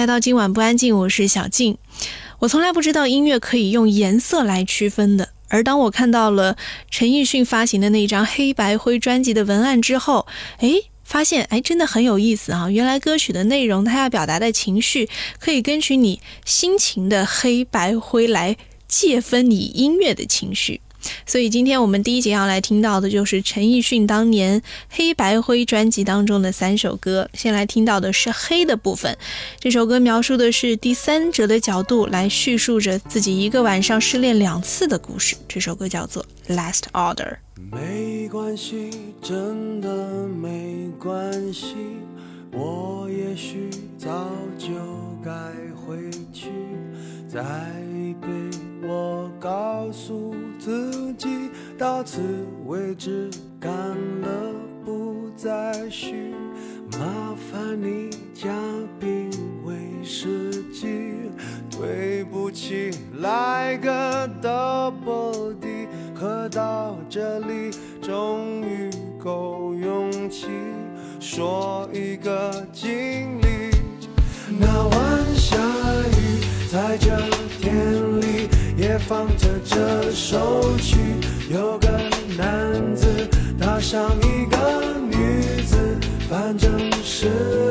来到今晚不安静，我是小静。我从来不知道音乐可以用颜色来区分的，而当我看到了陈奕迅发行的那张黑白灰专辑的文案之后，哎，发现哎，真的很有意思啊！原来歌曲的内容，它要表达的情绪，可以根据你心情的黑白灰来界分你音乐的情绪。所以今天我们第一节要来听到的就是陈奕迅当年《黑白灰》专辑当中的三首歌。先来听到的是黑的部分，这首歌描述的是第三者的角度来叙述着自己一个晚上失恋两次的故事。这首歌叫做《Last Order》。没关系，真的没关系，我也许早就该回去，再被。我告诉自己，到此为止，干了不再续。麻烦你加冰威士忌，对不起，来个 double D。喝到这里，终于够勇气说一个经历。那晚下雨，在这天里。也放着这首曲，有个男子搭上一个女子，反正失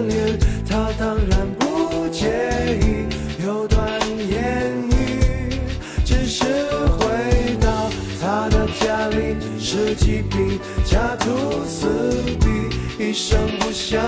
恋，他当然不介意有段言语。只是回到他的家里，十几瓶家徒四壁，一声不响，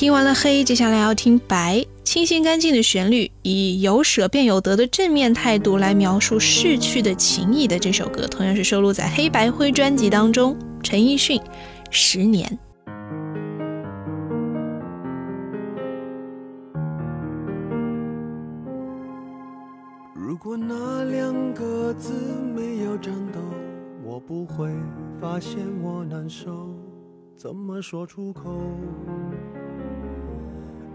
听完了黑，接下来要听白。清新干净的旋律，以有舍便有得的正面态度来描述逝去的情谊的这首歌，同样是收录在《黑白灰》专辑当中。陈奕迅，《十年》。如果那两个字没有颤抖，我不会发现我难受，怎么说出口？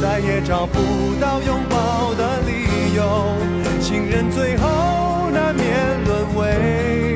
再也找不到拥抱的理由。情人最后难免沦为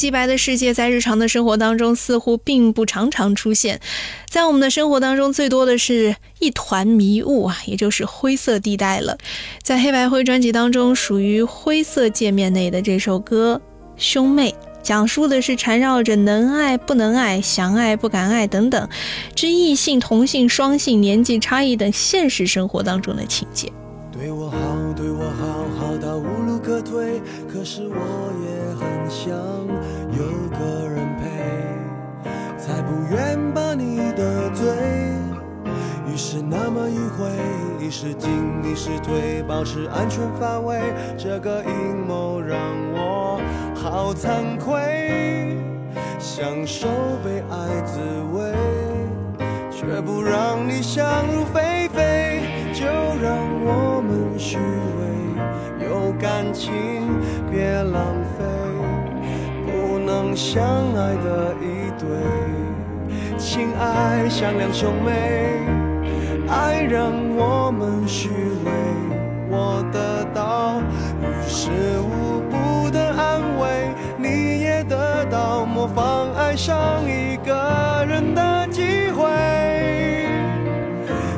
即白的世界，在日常的生活当中似乎并不常常出现。在我们的生活当中，最多的是一团迷雾啊，也就是灰色地带了。在黑白灰专辑当中，属于灰色界面内的这首歌《兄妹》，讲述的是缠绕着能爱不能爱、想爱不敢爱等等之异性、同性、双性、年纪差异等现实生活当中的情节。对我好，对我好，好到无路可退。可是我也很想愿把你得罪。于是那么迂回，一时进，一时退，保持安全范围。这个阴谋让我好惭愧，享受被爱滋味，却不让你想入非非。就让我们虚伪，有感情别浪费，不能相爱的一对，情爱像两兄妹，爱让我们虚伪，我得到于事无补的安慰，你也得到模仿爱上一个人的机会，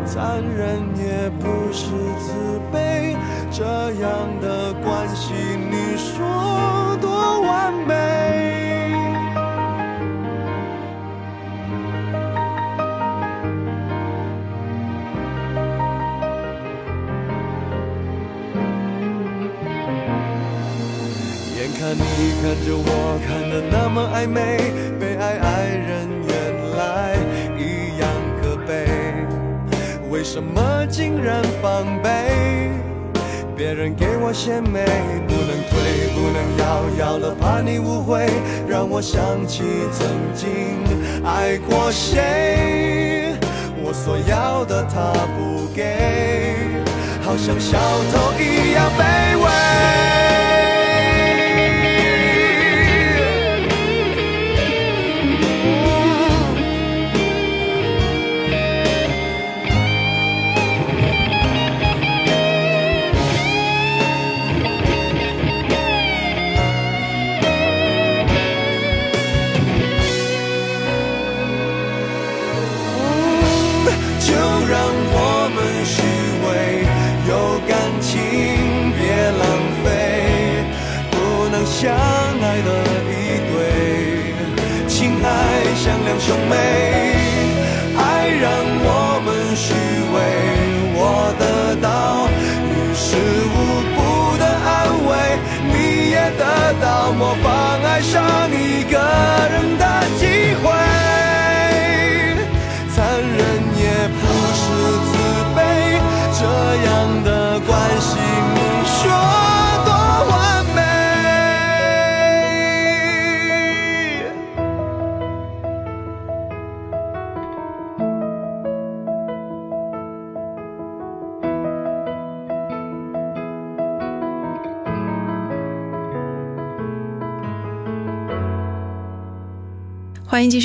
残忍也不是慈悲，这看着我看得那么暧昧，被爱爱人原来一样可悲。为什么竟然防备？别人给我献媚，不能退，不能要，要了怕你误会，让我想起曾经爱过谁。我所要的他不给，好像小偷一样卑微。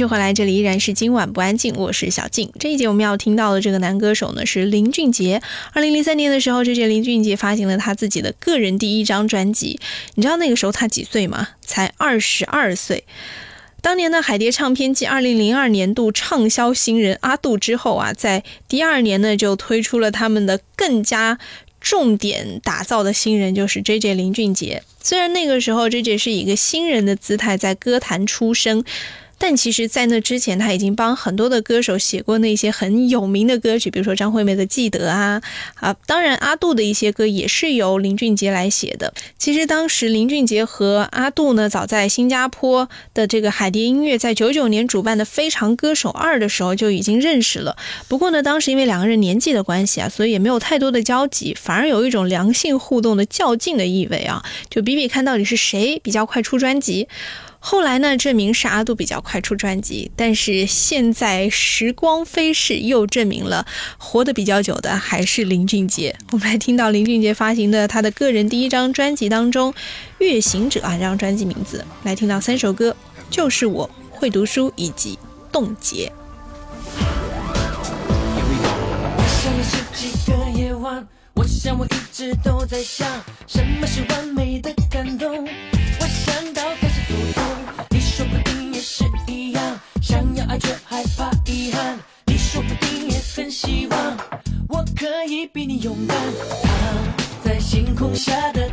回来，这里依然是今晚不安静，我是小静。这一节我们要听到的这个男歌手呢是林俊杰。二零零三年的时候，这届林俊杰发行了他自己的个人第一张专辑。你知道那个时候他几岁吗？才二十二岁。当年的海蝶唱片继二零零二年度畅销新人阿杜之后啊，在第二年呢就推出了他们的更加重点打造的新人，就是 J J 林俊杰。虽然那个时候 J J 是以一个新人的姿态在歌坛出生。但其实，在那之前，他已经帮很多的歌手写过那些很有名的歌曲，比如说张惠妹的《记得》啊，啊，当然阿杜的一些歌也是由林俊杰来写的。其实当时林俊杰和阿杜呢，早在新加坡的这个海蝶音乐在九九年主办的《非常歌手二》的时候就已经认识了。不过呢，当时因为两个人年纪的关系啊，所以也没有太多的交集，反而有一种良性互动的较劲的意味啊，就比比看到底是谁比较快出专辑。后来呢，证明是阿杜比较快出专辑，但是现在时光飞逝，又证明了活得比较久的还是林俊杰。我们来听到林俊杰发行的他的个人第一张专辑当中，《月行者》啊这张专辑名字，来听到三首歌，就是我会读书以及冻结。我想了十几个夜晚，我想我一直都在想，什么是完美的感动。想要爱却害怕遗憾。你说不定也很希望，我可以比你勇敢，躺在星空下的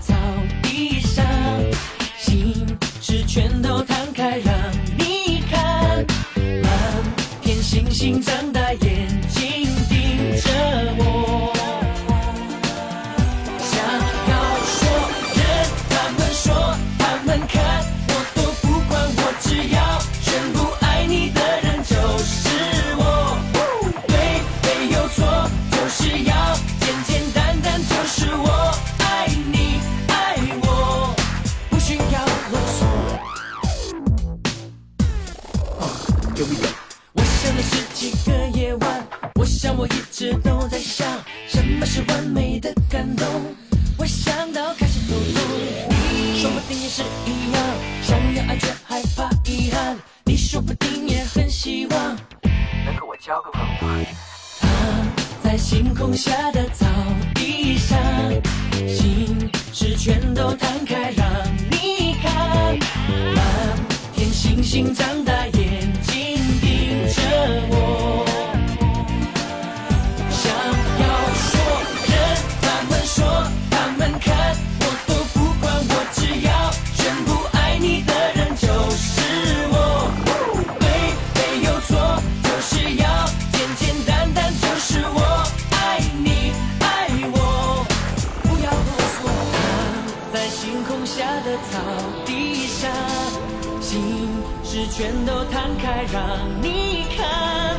让你看，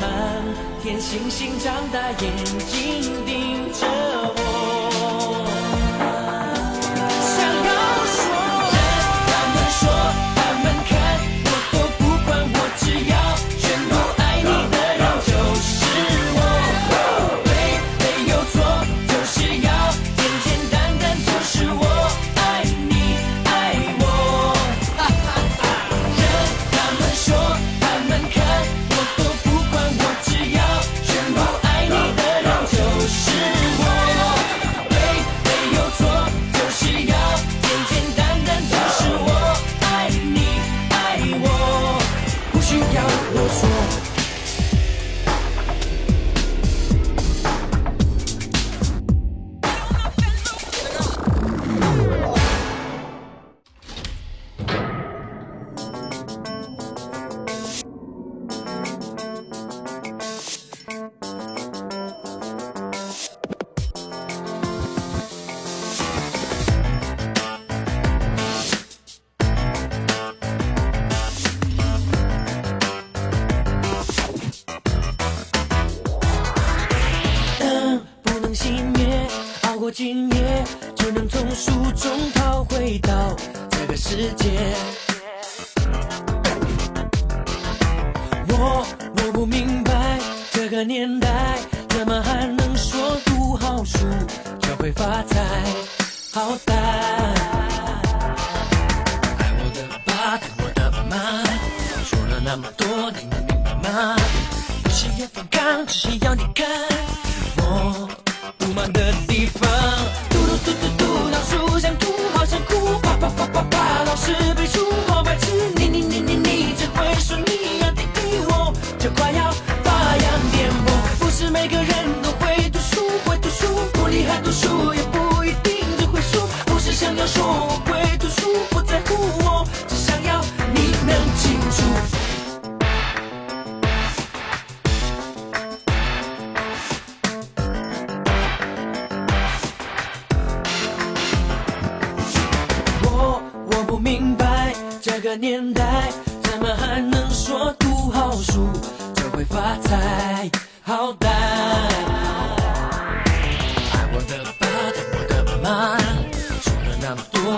满天星星张大眼睛盯着我。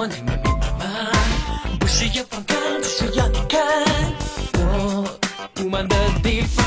你明明白？不需要反抗，只需要你看我不满的地方。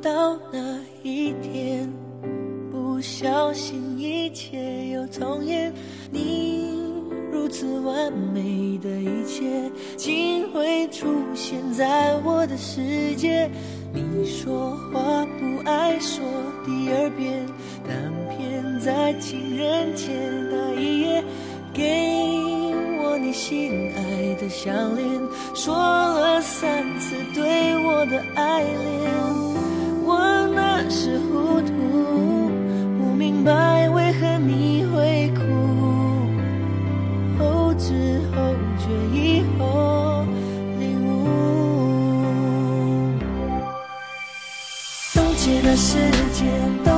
到那一天不小心一切又重演你如此完美的一切竟会出现在我的世界。你说话不爱说第二遍但偏在情人节那一夜给我你心爱的项链说了三次对我的爱恋。我那时糊涂，不明白为何你会哭。后知后觉以后领悟。冻结的时间都。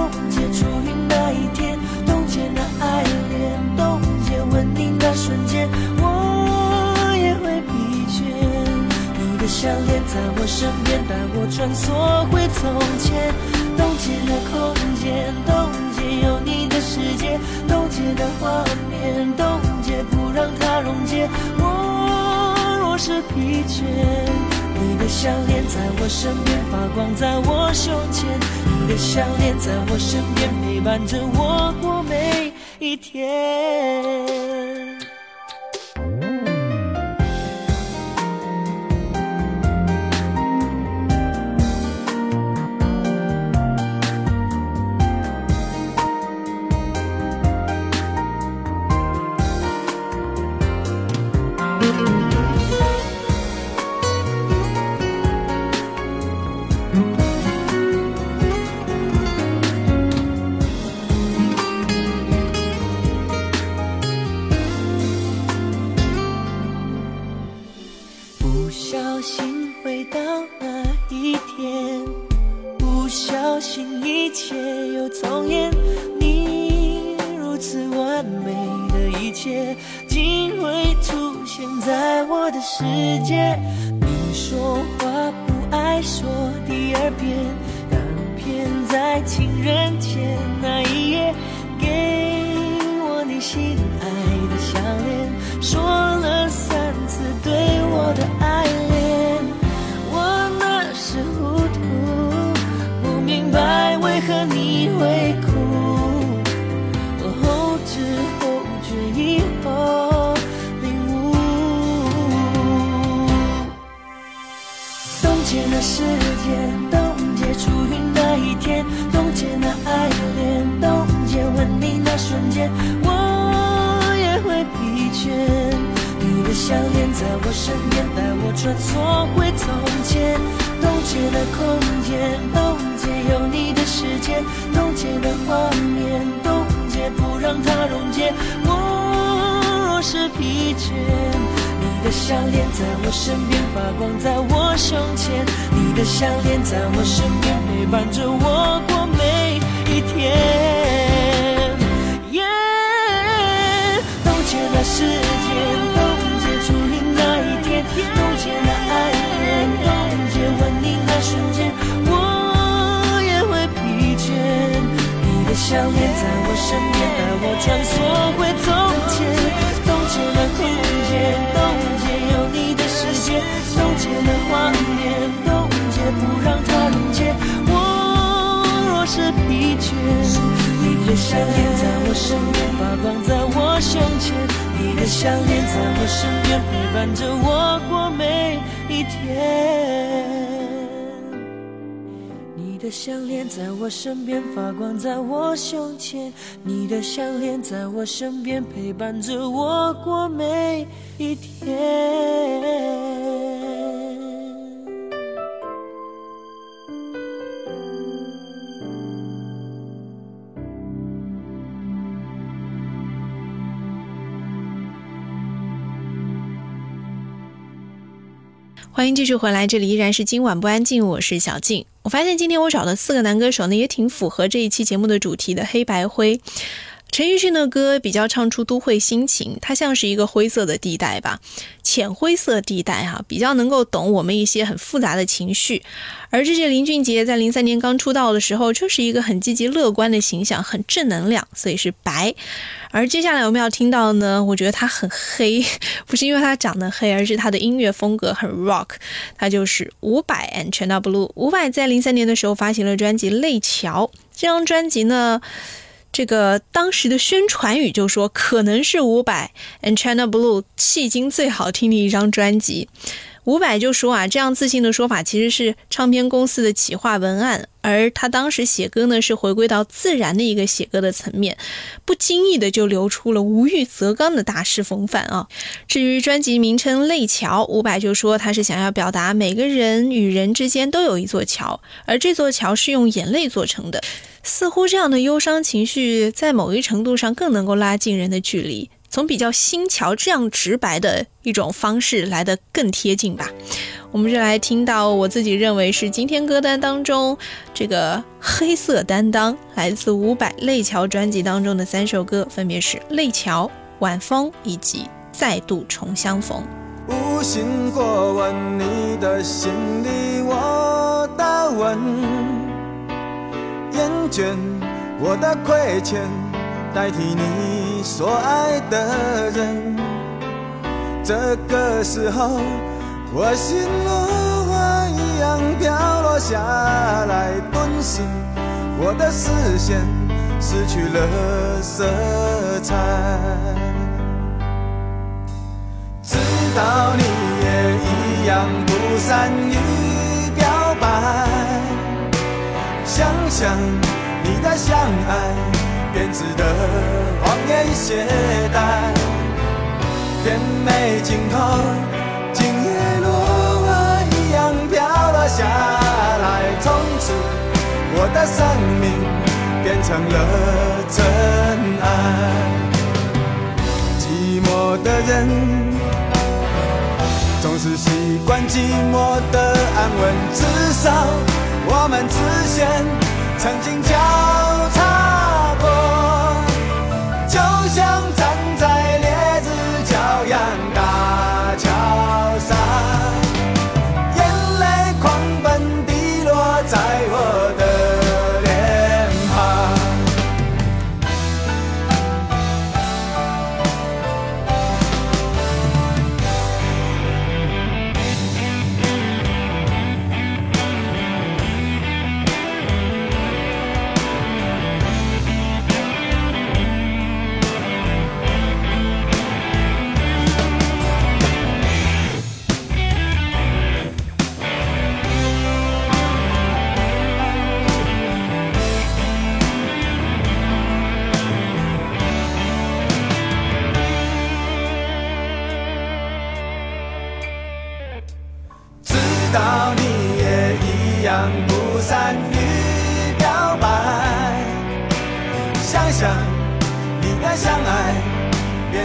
你的项链在我身边，带我穿梭回从前。冻结了空间，冻结有你的世界。冻结的画面，冻结不让它溶解。我若是疲倦，你的项链在我身边，发光在我胸前。你的项链在我身边，陪伴着我过每一天。你说话不爱说第二遍，但偏在情人节瞬间，我也会疲倦。你的项链在我身边，带我穿梭回从前，冻结那空间，冻结有你的时间，冻结的画面，冻结不让它溶解。我若是疲倦。你的项链在我身边发光，在我胸前。你的项链在我身边陪伴着我过每一天。项链在我身边，带我穿梭回从前。冻结那空间，冻结有你的世界，冻结那画面，冻结不让它溶解。我若是疲倦，你的项链在我身边发光，在我胸前。你的项链在我身边陪伴着我过每一天。的项链在我身边发光，在我胸前。你的项链在我身边陪伴着我过每一天。欢迎继续回来，这里依然是今晚不安静，我是小静。我发现今天我找的四个男歌手呢，也挺符合这一期节目的主题的黑白灰。陈奕迅的歌比较唱出都会心情，它像是一个灰色的地带吧，浅灰色地带哈、比较能够懂我们一些很复杂的情绪。而这些林俊杰在零三年刚出道的时候，就是一个很积极乐观的形象，很正能量，所以是白。而接下来我们要听到呢，我觉得他很黑，不是因为他长得黑，而是他的音乐风格很 rock。他就是伍佰 and China Blue。伍佰在零三年的时候发行了专辑《泪桥》，这张专辑呢。这个当时的宣传语就说，可能是伍佰 and China Blue 迄今最好听的一张专辑。伍佰就说啊，这样自信的说法其实是唱片公司的企划文案，而他当时写歌呢是回归到自然的一个写歌的层面，不经意的就流出了无欲则刚的大师风范啊。至于专辑名称《泪桥》，伍佰就说他是想要表达每个人与人之间都有一座桥，而这座桥是用眼泪做成的。似乎这样的忧伤情绪，在某一程度上更能够拉近人的距离，从比较新桥这样直白的一种方式来得更贴近吧。我们就来听到我自己认为是今天歌单当中这个黑色担当，来自伍佰《泪桥》专辑当中的三首歌，分别是《泪桥》、《晚风》以及《再度重相逢》。无心过问你的心里我的问，厌倦我的亏欠，代替你所爱的人。这个时候，我心如花一样飘落下来，顿时我的视线失去了色彩。知道你也一样不善于表白，想想你的相爱，编织的谎言懈怠，甜美尽头，今夜如花一样飘落下来，从此我的生命变成了尘埃。寂寞的人总是习惯寂寞的安稳，至少我们之间曾经交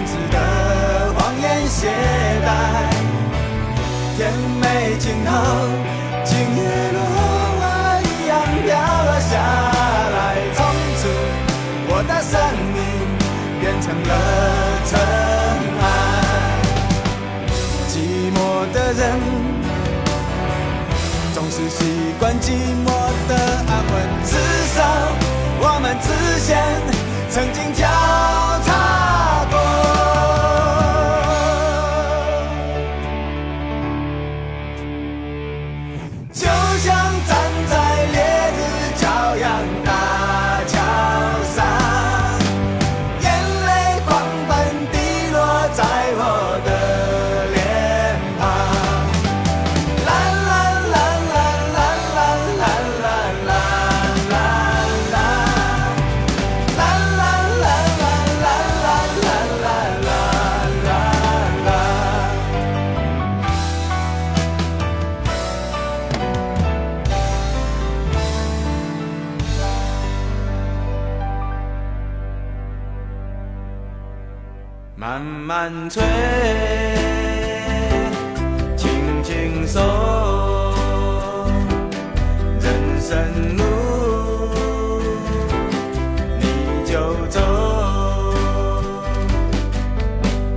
编织的谎言懈怠，甜美尽头，今夜如花一样飘了下来，从此我的生命变成了尘埃，寂寞的人。总是习惯寂寞的安稳，至少我们之间曾经交慢慢吹，轻轻松，人生路你就走。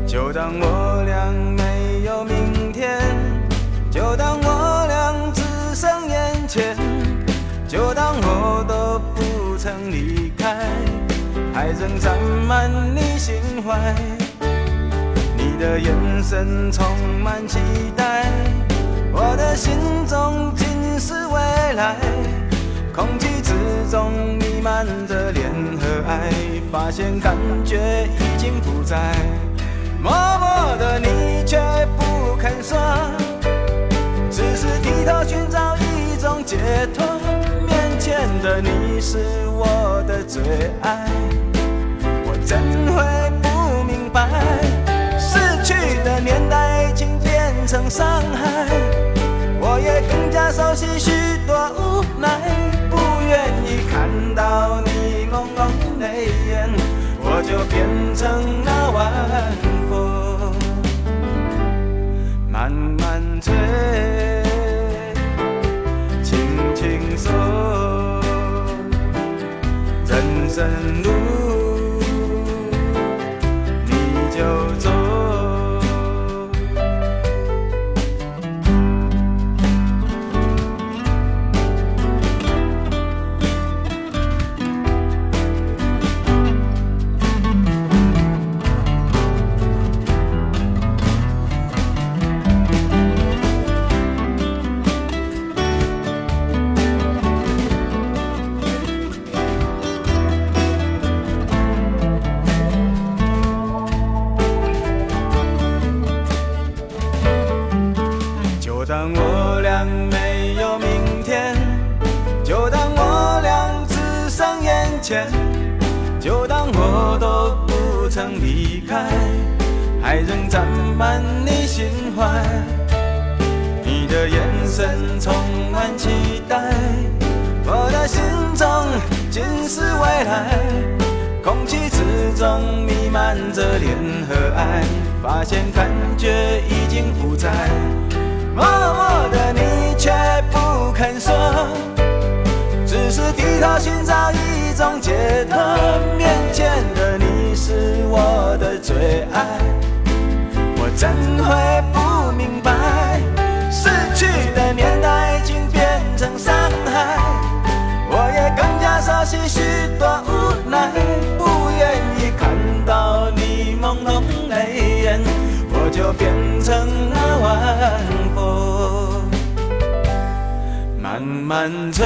就当我俩没有明天，就当我俩只剩眼前，就当我都不曾离开，还仍占满你心怀。你的眼神充满期待，我的心中尽是未来。空气之中弥漫着恋和爱，发现感觉已经不在。默默的你却不肯说，只是低头寻找一种解脱。面前的你是我的最爱，我怎会不明白？成伤害，我也更加熟悉许多无奈，不愿意看到你朦胧泪眼，我就变成那晚风，满醉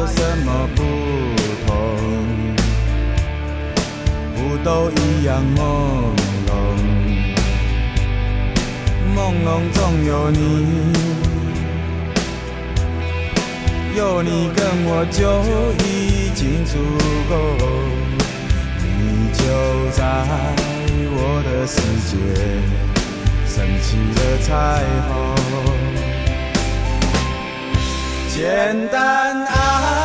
有什么不同？不都一样朦胧，朦胧中有你，有你跟我就已经足够。你就在我的世界升起了彩虹，简单爱。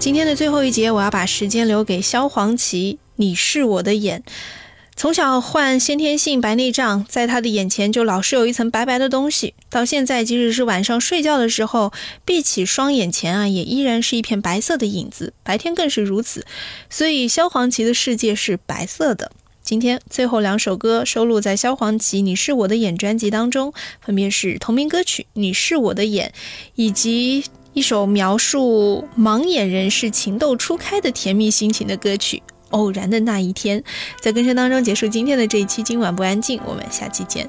今天的最后一节，我要把时间留给萧煌奇。你是我的眼。从小患先天性白内障，在他的眼前就老是有一层白白的东西。到现在，即使是晚上睡觉的时候，闭起双眼前啊，也依然是一片白色的影子，白天更是如此。所以，萧煌奇的世界是白色的。今天最后两首歌收录在萧煌奇《你是我的眼》专辑当中，分别是同名歌曲《你是我的眼》，以及一首描述盲眼人士情窦初开的甜蜜心情的歌曲《偶然的那一天》。在歌声当中结束今天的这一期《今晚不安静》，我们下期见。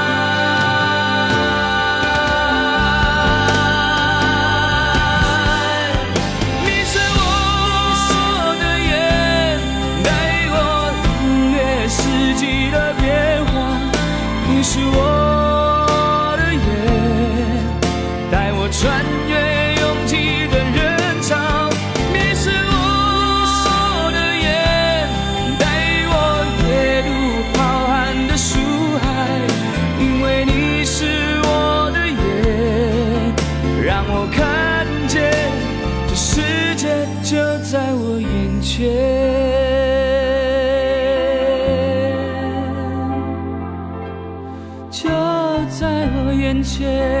我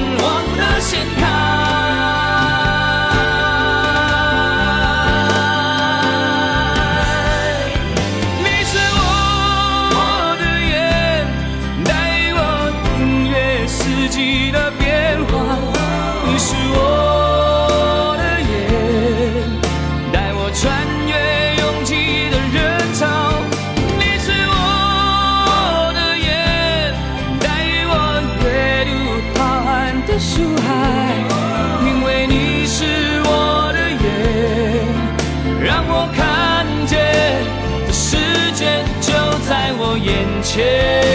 四季的变化。你是我的眼，带我穿越拥挤的人潮。你是我的眼，带我阅读浩瀚的书海。因为你是我的眼，让我看见这世界就在我眼前。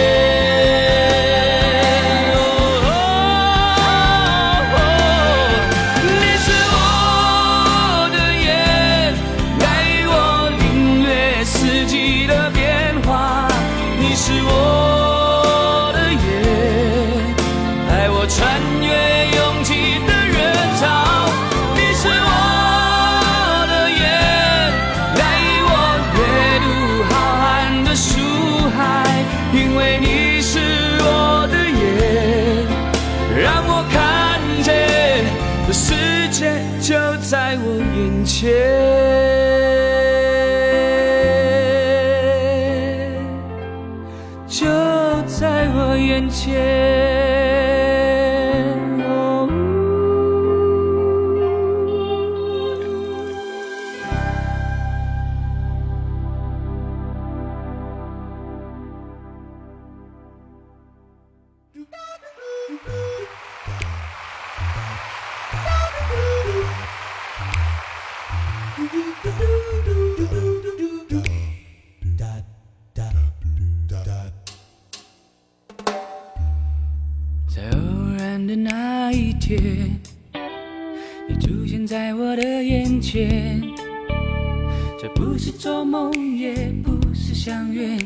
这不是做梦，也不是相约，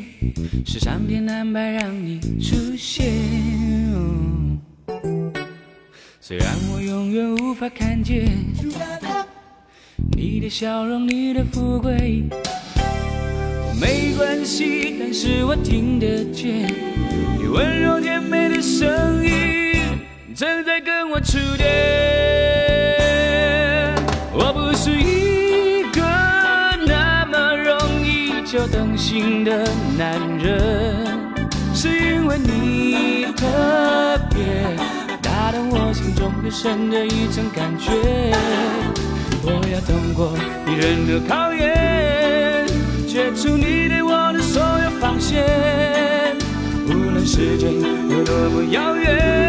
是上天安排让你出现。虽然我永远无法看见你的笑容，你的富贵，没关系，但是我听得见你温柔甜美的声音，正在跟我触电。心的男人，是因为你特别，打动我心中更深的一层感觉。我要通过你任何考验，解除你对我的所有防线。无论时间有多么遥远，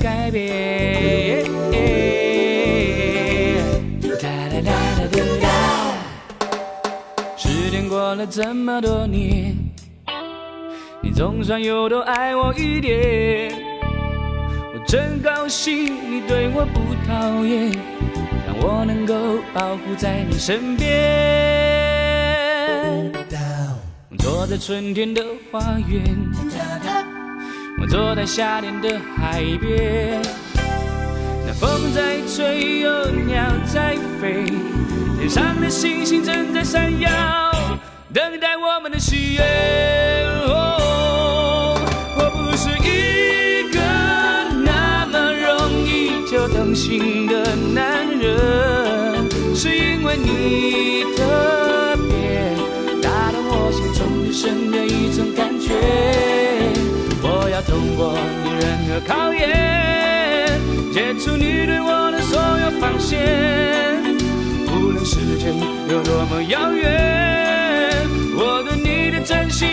改变。时间过了这么多年，你总算又多爱我一点。我真高兴你对我不讨厌，让我能够保护在你身边。坐在春天的花园，坐在夏天的海边。那风在吹，有鸟在飞，天上的星星正在闪耀，等待我们的喜悦。哦，我不是一个那么容易就动心的男人，是因为你特别打动我心中更深的一种感觉。的考验，解除你对我的所有防线。无论时间有多么遥远，我对你的真心